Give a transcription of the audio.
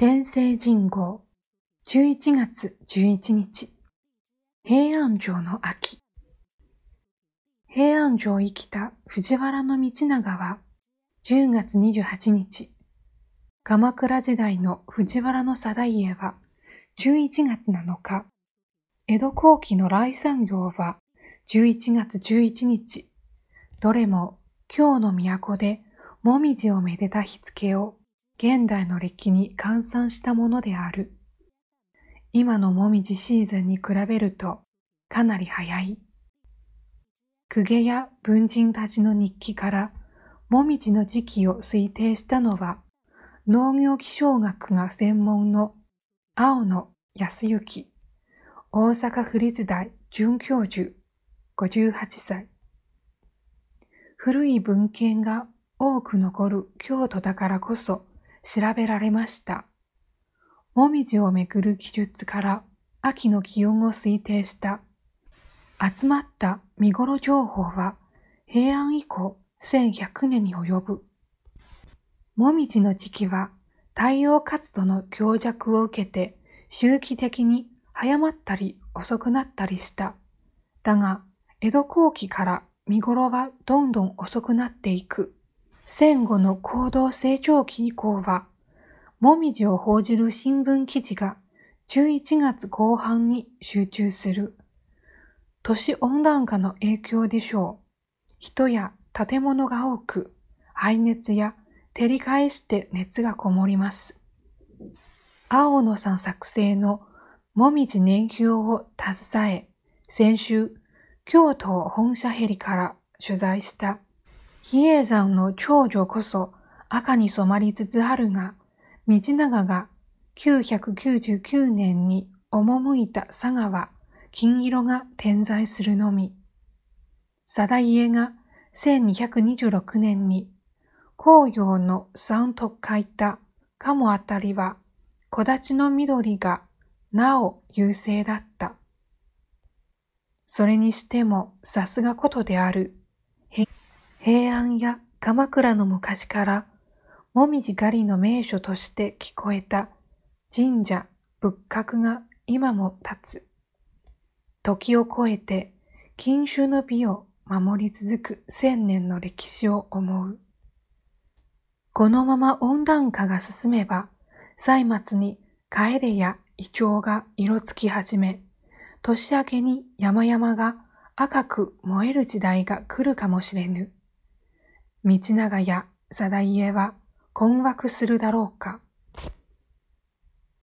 天聖人号。11月11日。平安城の秋。平安城生きた藤原道長は10月28日。鎌倉時代の藤原定家は11月7日。江戸後期の来産業は11月11日。どれも京の都でもみじをめでた日付を現代の歴に換算したものである。今のもみじシーズンに比べるとかなり早い。公家や文人たちの日記からもみじの時期を推定したのは農業気象学が専門の青野康之、大阪府立大准教授58歳。古い文献が多く残る京都だからこそ調べられました。もみじをめぐる記述から秋の気温を推定した集まった見頃情報は平安以降1100年に及ぶ。もみじの時期は太陽活動の強弱を受けて周期的に早まったり遅くなったりした。だが、江戸後期から見頃はどんどん遅くなっていく。戦後の行動成長期以降は、もみじを報じる新聞記事が11月後半に集中する。都市温暖化の影響でしょう。人や建物が多く、排熱や照り返して熱がこもります。青野さん作成のもみじ年表を携え、先週、京都本社ヘリから取材した比叡山の長女こそ赤に染まりつつあるが、道長が999年に赴いた佐賀は金色が点在するのみ。定家が1226年に紅葉の山と書いた鴨あたりは木立の緑がなお優勢だった。それにしてもさすがことである。平安や鎌倉の昔からもみじ狩りの名所として聞こえた神社仏閣が今も立つ。時を超えて禁酒の美を守り続く千年の歴史を思う。このまま温暖化が進めば、歳末にカエデやイチョウが色つき始め、年明けに山々が赤く燃える時代が来るかもしれぬ。道長や定家は困惑するだろうか。